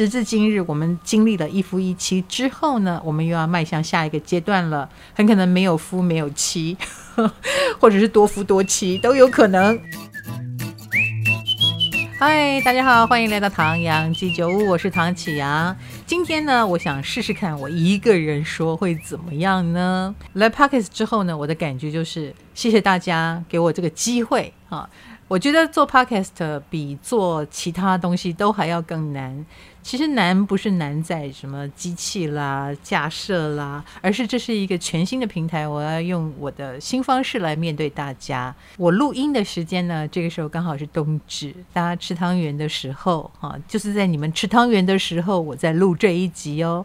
时至今日，我们经历了一夫一妻之后呢，我们又要迈向下一个阶段了，很可能没有夫没有妻，或者是多夫多妻都有可能。嗨，大家好，欢迎来到唐阳鸡酒屋，我是唐启阳。今天呢，我想试试看我一个人说会怎么样呢？来 Podcast 之后呢，我的感觉就是谢谢大家给我这个机会啊。我觉得做 Podcast 比做其他东西都还要更难。其实难不是难在什么机器啦、架设啦，而是这是一个全新的平台，我要用我的新方式来面对大家。我录音的时间呢，这个时候刚好是冬至，大家吃汤圆的时候啊，就是在你们吃汤圆的时候，我在录这一集哦。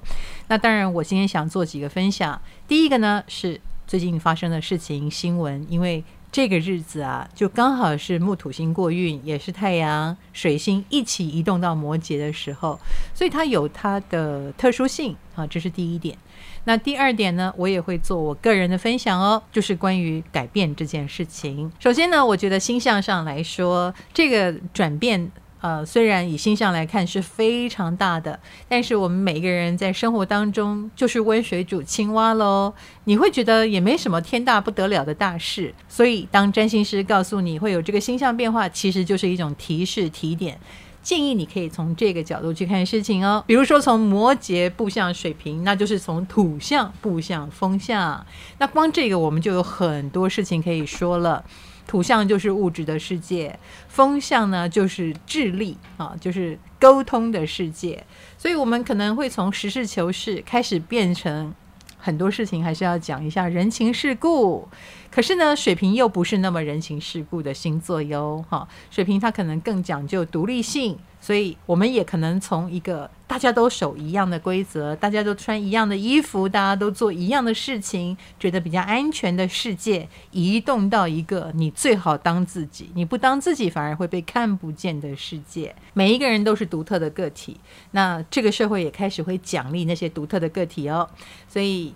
那当然，我今天想做几个分享。第一个呢是最近发生的事情新闻，因为。这个日子啊，就刚好是木土星过运，也是太阳、水星一起移动到摩羯的时候，所以它有它的特殊性啊，这是第一点。那第二点呢，我也会做我个人的分享哦，就是关于改变这件事情。首先呢，我觉得星象上来说，这个转变。呃，虽然以星象来看是非常大的，但是我们每个人在生活当中就是温水煮青蛙喽。你会觉得也没什么天大不得了的大事，所以当占星师告诉你会有这个星象变化，其实就是一种提示提点，建议你可以从这个角度去看事情哦。比如说从摩羯步向水瓶，那就是从土象步向风象，那光这个我们就有很多事情可以说了。土象就是物质的世界，风象呢就是智力啊，就是沟通的世界。所以，我们可能会从实事求是开始变成很多事情，还是要讲一下人情世故。可是呢，水瓶又不是那么人情世故的星座哟，哈，水瓶它可能更讲究独立性。所以，我们也可能从一个大家都守一样的规则，大家都穿一样的衣服，大家都做一样的事情，觉得比较安全的世界，移动到一个你最好当自己，你不当自己反而会被看不见的世界。每一个人都是独特的个体，那这个社会也开始会奖励那些独特的个体哦。所以，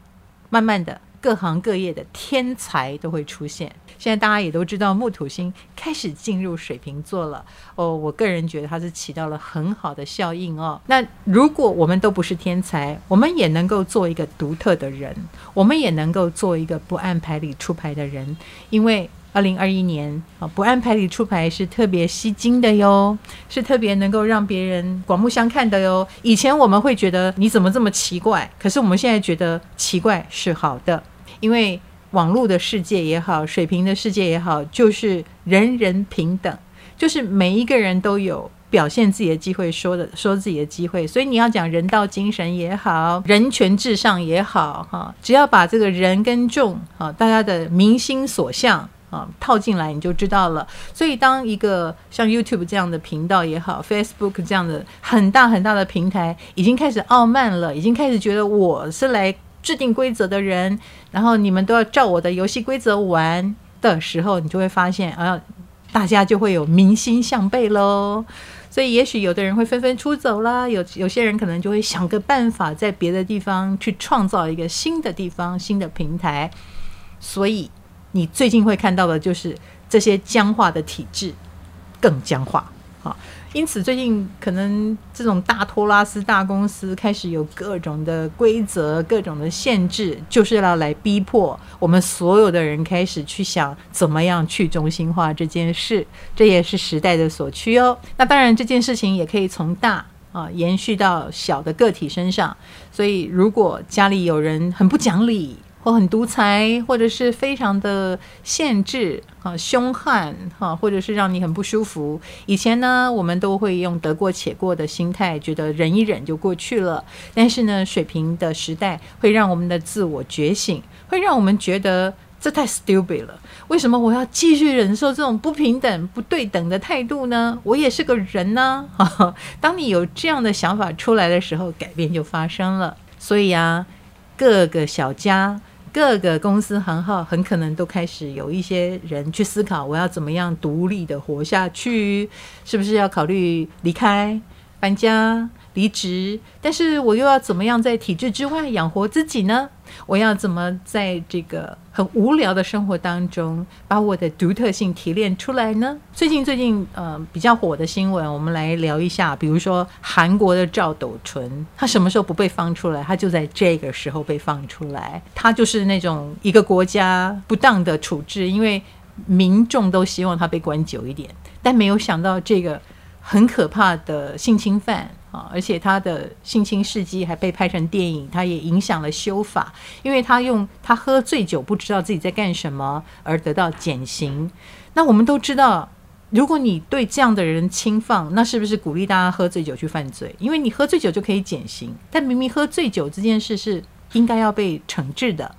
慢慢的。各行各业的天才都会出现。现在大家也都知道，木土星开始进入水瓶座了。哦，我个人觉得它是起到了很好的效应哦。那如果我们都不是天才，我们也能够做一个独特的人，我们也能够做一个不按牌理出牌的人，因为。二零二一年啊，不按牌理出牌是特别吸睛的哟，是特别能够让别人刮目相看的哟。以前我们会觉得你怎么这么奇怪，可是我们现在觉得奇怪是好的，因为网络的世界也好，水平的世界也好，就是人人平等，就是每一个人都有表现自己的机会，说的说自己的机会。所以你要讲人道精神也好，人权至上也好，哈，只要把这个人跟众啊，大家的民心所向。啊，套进来你就知道了。所以，当一个像 YouTube 这样的频道也好，Facebook 这样的很大很大的平台，已经开始傲慢了，已经开始觉得我是来制定规则的人，然后你们都要照我的游戏规则玩的时候，你就会发现，啊，大家就会有民心向背喽。所以，也许有的人会纷纷出走啦，有有些人可能就会想个办法，在别的地方去创造一个新的地方、新的平台。所以。你最近会看到的就是这些僵化的体制更僵化，因此最近可能这种大托拉斯大公司开始有各种的规则、各种的限制，就是要来逼迫我们所有的人开始去想怎么样去中心化这件事，这也是时代的所趋哦。那当然，这件事情也可以从大啊延续到小的个体身上，所以如果家里有人很不讲理，或很独裁，或者是非常的限制啊，凶悍哈，或者是让你很不舒服。以前呢，我们都会用得过且过的心态，觉得忍一忍就过去了。但是呢，水瓶的时代会让我们的自我觉醒，会让我们觉得这太 stupid 了。为什么我要继续忍受这种不平等、不对等的态度呢？我也是个人呢。当你有这样的想法出来的时候，改变就发生了。所以啊，各个小家。各个公司行号很可能都开始有一些人去思考，我要怎么样独立的活下去？是不是要考虑离开、搬家？离职，但是我又要怎么样在体制之外养活自己呢？我要怎么在这个很无聊的生活当中把我的独特性提炼出来呢？最近最近呃比较火的新闻，我们来聊一下。比如说韩国的赵斗淳，他什么时候不被放出来？他就在这个时候被放出来。他就是那种一个国家不当的处置，因为民众都希望他被关久一点，但没有想到这个很可怕的性侵犯。啊！而且他的性侵事迹还被拍成电影，他也影响了修法，因为他用他喝醉酒不知道自己在干什么而得到减刑。那我们都知道，如果你对这样的人轻放，那是不是鼓励大家喝醉酒去犯罪？因为你喝醉酒就可以减刑，但明明喝醉酒这件事是应该要被惩治的，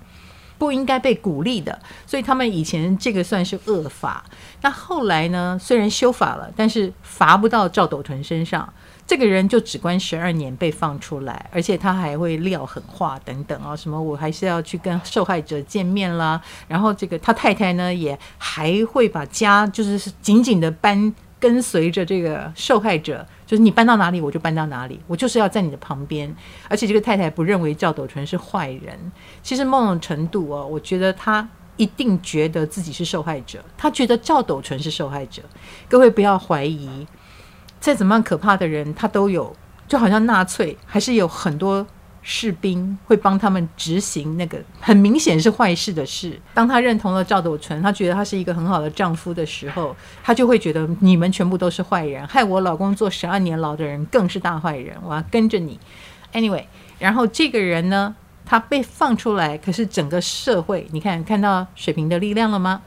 不应该被鼓励的。所以他们以前这个算是恶法。那后来呢？虽然修法了，但是罚不到赵斗淳身上。这个人就只关十二年被放出来，而且他还会撂狠话等等啊，什么我还是要去跟受害者见面啦。然后这个他太太呢，也还会把家就是紧紧的搬跟随着这个受害者，就是你搬到哪里我就搬到哪里，我就是要在你的旁边。而且这个太太不认为赵斗淳是坏人，其实某种程度哦，我觉得他一定觉得自己是受害者，他觉得赵斗淳是受害者。各位不要怀疑。再怎么样可怕的人，他都有，就好像纳粹，还是有很多士兵会帮他们执行那个很明显是坏事的事。当他认同了赵斗淳，他觉得他是一个很好的丈夫的时候，他就会觉得你们全部都是坏人，害我老公坐十二年牢的人更是大坏人，我要跟着你。Anyway，然后这个人呢，他被放出来，可是整个社会，你看看到水瓶的力量了吗？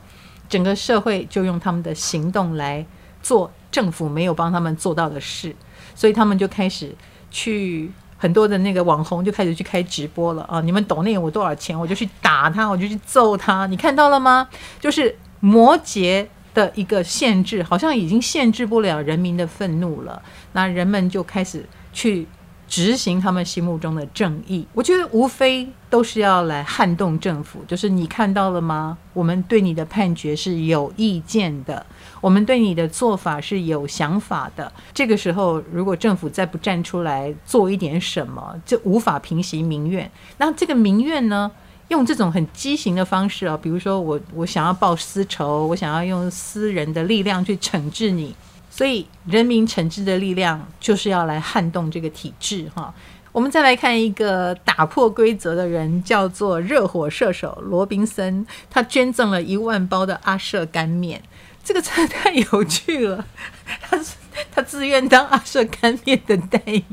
整个社会就用他们的行动来做。政府没有帮他们做到的事，所以他们就开始去很多的那个网红就开始去开直播了啊！你们抖那我多少钱，我就去打他，我就去揍他。你看到了吗？就是摩羯的一个限制，好像已经限制不了人民的愤怒了。那人们就开始去。执行他们心目中的正义，我觉得无非都是要来撼动政府。就是你看到了吗？我们对你的判决是有意见的，我们对你的做法是有想法的。这个时候，如果政府再不站出来做一点什么，就无法平息民怨。那这个民怨呢，用这种很畸形的方式啊，比如说我我想要报私仇，我想要用私人的力量去惩治你。所以，人民惩治的力量就是要来撼动这个体制哈。我们再来看一个打破规则的人，叫做热火射手罗宾森，他捐赠了一万包的阿舍干面，这个真的太有趣了。他是他自愿当阿舍干面的代言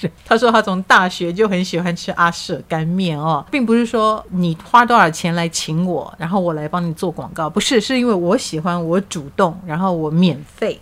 人。他说他从大学就很喜欢吃阿舍干面哦，并不是说你花多少钱来请我，然后我来帮你做广告，不是，是因为我喜欢，我主动，然后我免费。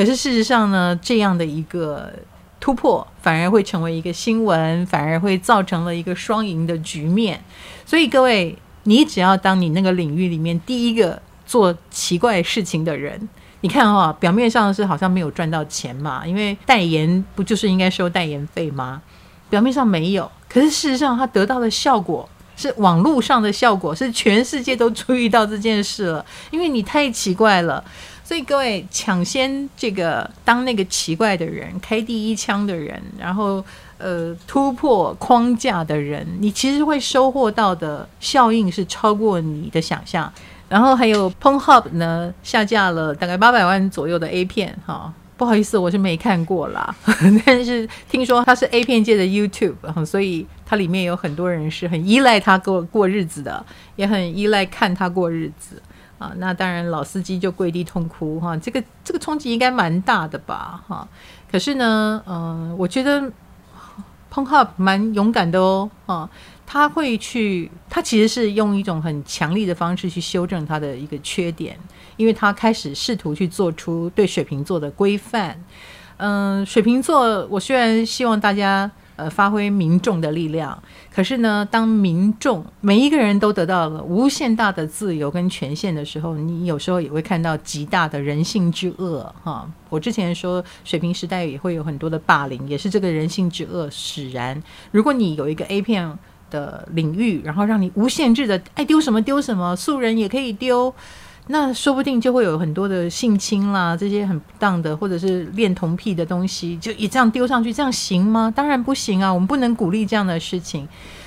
可是事实上呢，这样的一个突破反而会成为一个新闻，反而会造成了一个双赢的局面。所以各位，你只要当你那个领域里面第一个做奇怪事情的人，你看哈、哦，表面上是好像没有赚到钱嘛，因为代言不就是应该收代言费吗？表面上没有，可是事实上他得到的效果是网络上的效果，是全世界都注意到这件事了，因为你太奇怪了。所以各位抢先这个当那个奇怪的人，开第一枪的人，然后呃突破框架的人，你其实会收获到的效应是超过你的想象。然后还有 Pornhub 呢，下架了大概八百万左右的 A 片，哈、不好意思，我是没看过啦，但是听说它是 A 片界的 YouTube，所以它里面有很多人是很依赖它过过日子的，也很依赖看它过日子。啊，那当然，老司机就跪地痛哭哈，这个这个冲击应该蛮大的吧哈。可是呢，嗯、我觉得 p o n h u b 蛮勇敢的哦，啊，他会去，他其实是用一种很强力的方式去修正他的一个缺点，因为他开始试图去做出对水瓶座的规范。嗯，水瓶座，我虽然希望大家。呃，发挥民众的力量。可是呢，当民众每一个人都得到了无限大的自由跟权限的时候，你有时候也会看到极大的人性之恶。哈，我之前说水平时代也会有很多的霸凌，也是这个人性之恶使然。如果你有一个 A 片的领域，然后让你无限制的爱丢什么丢什么，素人也可以丢。那说不定就会有很多的性侵啦，这些很不当的，或者是恋童癖的东西，就也这样丢上去，这样行吗？当然不行啊，我们不能鼓励这样的事情。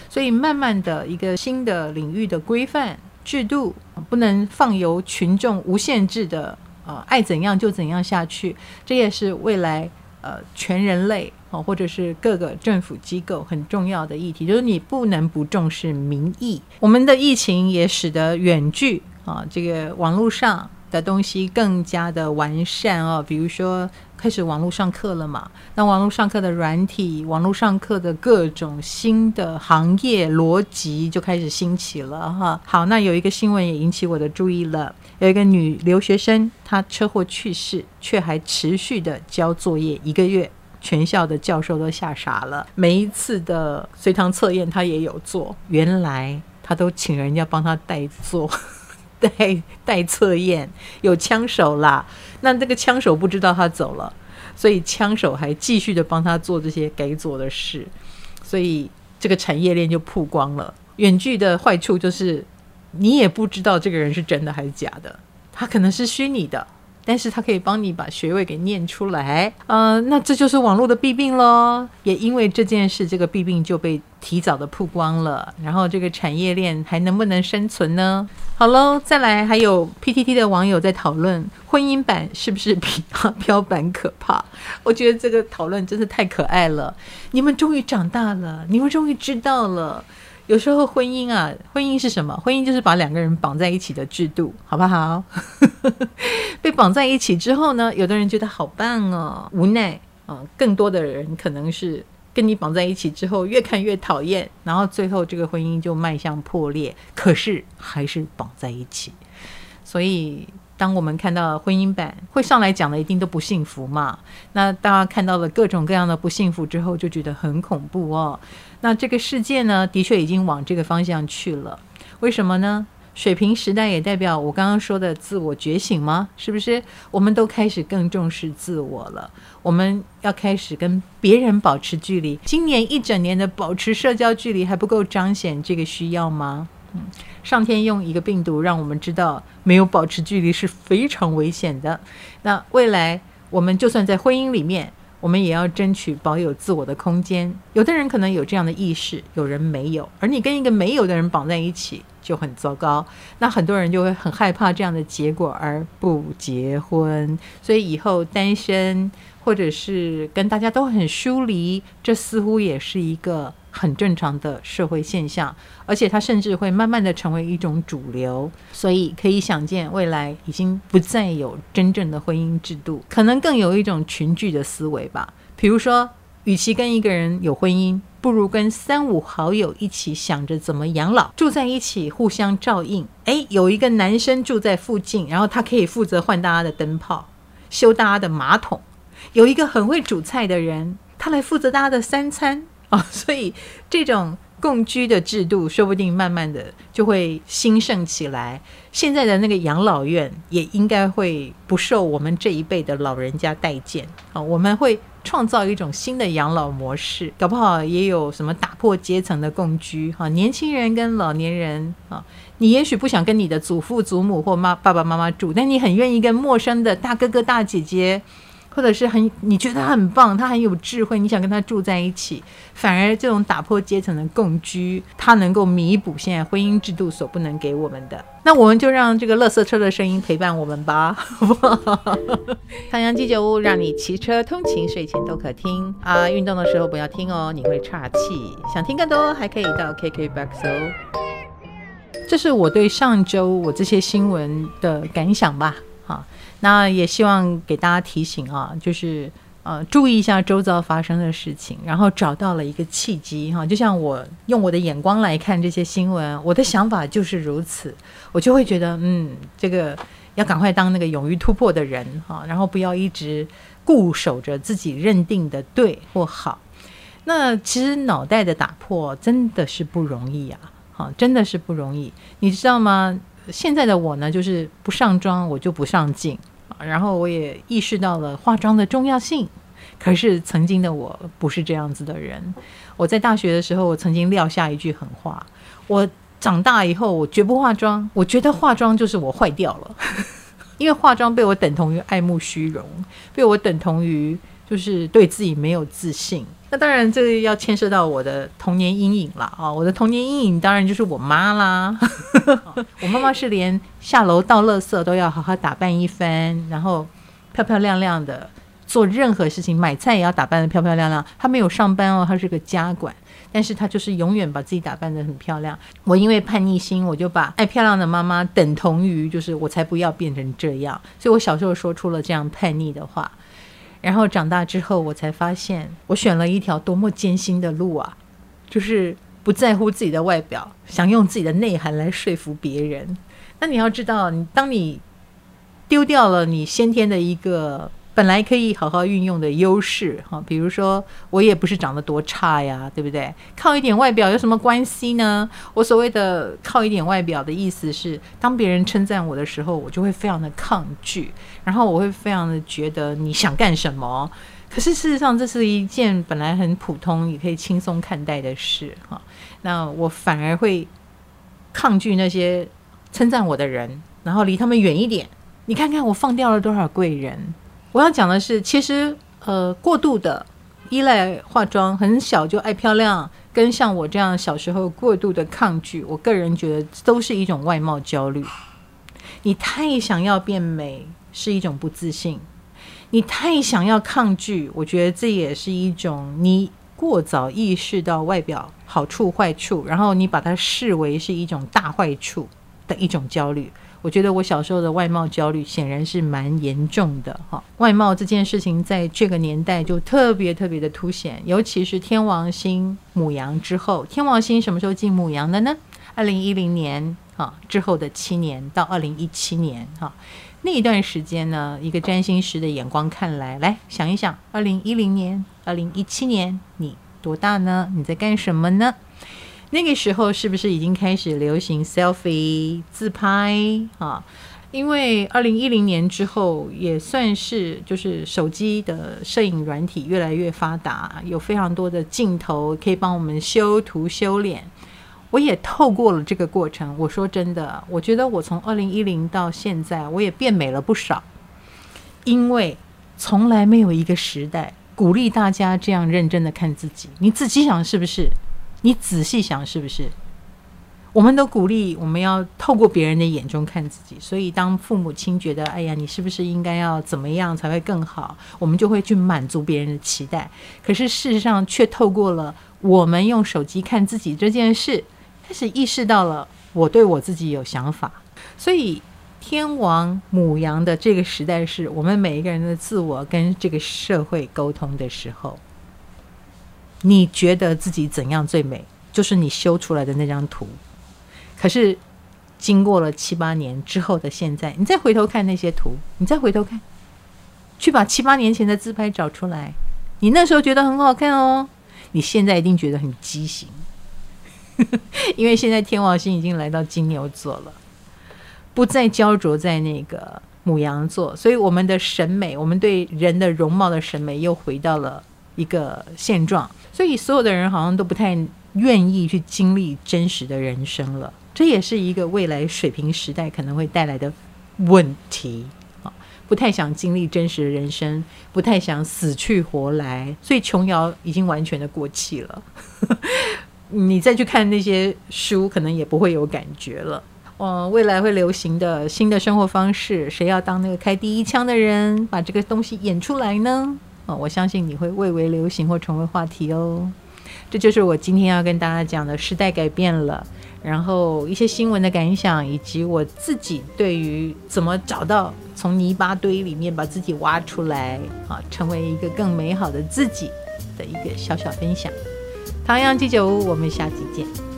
所以，慢慢的一个新的领域的规范制度，不能放由群众无限制的呃爱怎样就怎样下去。这也是未来呃全人类啊、或者是各个政府机构很重要的议题，就是你不能不重视民意。我们的疫情也使得远距啊、这个网络上的东西更加的完善哦，比如说。开始网络上课了嘛？那网络上课的软体，网络上课的各种新的行业逻辑就开始兴起了哈。好，那有一个新闻也引起我的注意了，有一个女留学生她车祸去世，却还持续的交作业一个月，全校的教授都吓傻了。每一次的随堂测验她也有做，原来她都请人家帮她代做。带带测验有枪手啦，那这个枪手不知道他走了，所以枪手还继续的帮他做这些该做的事，所以这个产业链就曝光了。远距的坏处就是你也不知道这个人是真的还是假的，他可能是虚拟的。但是它可以帮你把学位给念出来，呃，那这就是网络的弊病喽。也因为这件事，这个弊病就被提早的曝光了。然后这个产业链还能不能生存呢？好喽，再来，还有 PTT 的网友在讨论婚姻版是不是比阿飘版可怕？我觉得这个讨论真是太可爱了。你们终于长大了，你们终于知道了。有时候婚姻啊，婚姻是什么？婚姻就是把两个人绑在一起的制度，好不好？被绑在一起之后呢，有的人觉得好棒哦，无奈啊、更多的人可能是跟你绑在一起之后，越看越讨厌，然后最后这个婚姻就迈向破裂。可是还是绑在一起，所以。当我们看到婚姻版会上来讲的，一定都不幸福嘛？那大家看到了各种各样的不幸福之后，就觉得很恐怖哦。那这个世界呢，的确已经往这个方向去了。为什么呢？水瓶时代也代表我刚刚说的自我觉醒吗？是不是？我们都开始更重视自我了。我们要开始跟别人保持距离。今年一整年的保持社交距离还不够彰显这个需要吗？嗯。上天用一个病毒让我们知道，没有保持距离是非常危险的。那未来我们就算在婚姻里面，我们也要争取保有自我的空间。有的人可能有这样的意识，有人没有。而你跟一个没有的人绑在一起就很糟糕。那很多人就会很害怕这样的结果而不结婚。所以以后单身或者是跟大家都很疏离，这似乎也是一个。很正常的社会现象，而且它甚至会慢慢的成为一种主流，所以可以想见，未来已经不再有真正的婚姻制度，可能更有一种群聚的思维吧。比如说，与其跟一个人有婚姻，不如跟三五好友一起想着怎么养老，住在一起互相照应。诶，有一个男生住在附近，然后他可以负责换大家的灯泡，修大家的马桶；有一个很会煮菜的人，他来负责大家的三餐。哦，所以这种共居的制度，说不定慢慢的就会兴盛起来。现在的那个养老院也应该会不受我们这一辈的老人家待见。啊，我们会创造一种新的养老模式，搞不好也有什么打破阶层的共居。哈，年轻人跟老年人啊，你也许不想跟你的祖父祖母或妈爸爸妈妈住，但你很愿意跟陌生的大哥哥大姐姐。或者是很你觉得他很棒，他很有智慧，你想跟他住在一起，反而这种打破阶层的共居，它能够弥补现在婚姻制度所不能给我们的。那我们就让这个垃圾车的声音陪伴我们吧，好不好？唐阳鸡酒屋让你骑车通勤睡前都可听啊，运动的时候不要听哦，你会岔气。想听更多还可以到 KKBOX 哦。这是我对上周我这些新闻的感想吧。好那也希望给大家提醒啊，就是呃，注意一下周遭发生的事情，然后找到了一个契机哈。就像我用我的眼光来看这些新闻，我的想法就是如此，我就会觉得嗯，这个要赶快当那个勇于突破的人哈，然后不要一直固守着自己认定的对或好。那其实脑袋的打破真的是不容易啊，哈，真的是不容易。你知道吗？现在的我呢，就是不上妆我就不上镜。然后我也意识到了化妆的重要性，可是曾经的我不是这样子的人。我在大学的时候，我曾经撂下一句狠话：我长大以后，我绝不化妆。我觉得化妆就是我坏掉了，因为化妆被我等同于爱慕虚荣，被我等同于就是对自己没有自信。那当然，这个要牵涉到我的童年阴影了啊！我的童年阴影当然就是我妈啦。我妈妈是连下楼倒垃圾都要好好打扮一番，然后漂漂亮亮的做任何事情，买菜也要打扮得漂漂亮亮。她没有上班哦，她是个家管。但是她就是永远把自己打扮得很漂亮。我因为叛逆心，我就把爱漂亮的妈妈等同于就是我才不要变成这样。所以我小时候说出了这样叛逆的话。然后长大之后，我才发现我选了一条多么艰辛的路啊！就是不在乎自己的外表，想用自己的内涵来说服别人。那你要知道，你当你丢掉了你先天的一个。本来可以好好运用的优势哈，比如说我也不是长得多差呀，对不对？靠一点外表有什么关系呢？我所谓的靠一点外表的意思是，当别人称赞我的时候，我就会非常的抗拒，然后我会非常的觉得你想干什么？可是事实上，这是一件本来很普通也可以轻松看待的事哈。那我反而会抗拒那些称赞我的人，然后离他们远一点。你看看我放掉了多少贵人。我要讲的是，其实呃，过度的依赖化妆，很小就爱漂亮，跟像我这样小时候过度的抗拒，我个人觉得都是一种外貌焦虑。你太想要变美，是一种不自信；你太想要抗拒，我觉得这也是一种你过早意识到外表好处坏处，然后你把它视为是一种大坏处的一种焦虑。我觉得我小时候的外貌焦虑显然是蛮严重的哈。外貌这件事情在这个年代就特别特别的凸显，尤其是天王星母羊之后。天王星什么时候进母羊的呢？二零一零年哈之后的七年到二零一七年哈那一段时间呢，一个占星师的眼光看来，来想一想，二零一零年、二零一七年你多大呢？你在干什么呢？那个时候是不是已经开始流行 selfie 自拍啊？因为二零一零年之后也算是就是手机的摄影软体越来越发达，有非常多的镜头可以帮我们修图修脸。我也透过了这个过程，我说真的，我觉得我从二零一零到现在，我也变美了不少。因为从来没有一个时代鼓励大家这样认真的看自己，你自己想是不是？你仔细想，是不是？我们都鼓励我们要透过别人的眼中看自己，所以当父母亲觉得“哎呀，你是不是应该要怎么样才会更好”，我们就会去满足别人的期待。可是事实上，却透过了我们用手机看自己这件事，开始意识到了我对我自己有想法。所以，天王母羊的这个时代，是我们每一个人的自我跟这个社会沟通的时候。你觉得自己怎样最美？就是你修出来的那张图。可是经过了七八年之后的现在，你再回头看那些图，你再回头看，去把七八年前的自拍找出来，你那时候觉得很好看哦，你现在一定觉得很畸形，因为现在天王星已经来到金牛座了，不再焦灼在那个牡羊座，所以我们的审美，我们对人的容貌的审美又回到了一个现状。所以，所有的人好像都不太愿意去经历真实的人生了。这也是一个未来水平时代可能会带来的问题啊！不太想经历真实的人生，不太想死去活来。所以，琼瑶已经完全的过气了。你再去看那些书，可能也不会有感觉了。嗯，未来会流行的新的生活方式，谁要当那个开第一枪的人，把这个东西演出来呢？哦，我相信你会蔚为流行或成为话题哦。这就是我今天要跟大家讲的，时代改变了，然后一些新闻的感想，以及我自己对于怎么找到从泥巴堆里面把自己挖出来，啊，成为一个更美好的自己的一个小小分享。唐阳鸡酒屋，我们下期见。